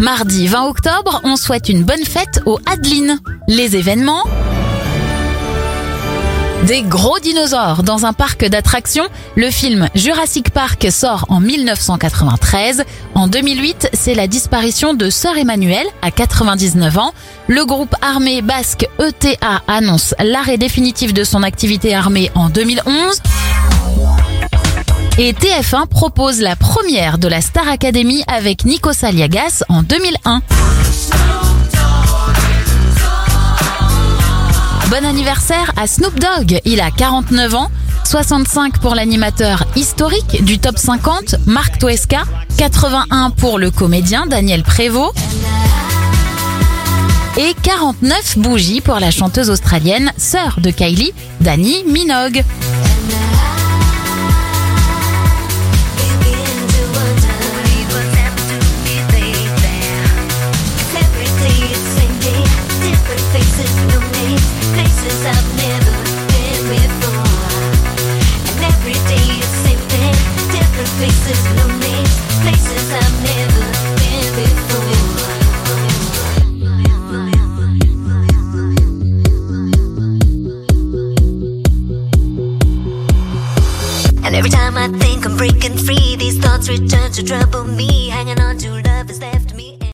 Mardi 20 octobre, on souhaite une bonne fête aux Adeline. Les événements? Des gros dinosaures dans un parc d'attractions. Le film Jurassic Park sort en 1993. En 2008, c'est la disparition de Sœur Emmanuel à 99 ans. Le groupe armé basque ETA annonce l'arrêt définitif de son activité armée en 2011. Et TF1 propose la première de la Star Academy avec Nico Saliagas en 2001. Bon anniversaire à Snoop Dogg, il a 49 ans. 65 pour l'animateur historique du top 50, Marc Toesca. 81 pour le comédien Daniel Prévost. Et 49 bougies pour la chanteuse australienne, sœur de Kylie, Dani Minogue. Breaking free, these thoughts return to trouble me. Hanging on to love has left me.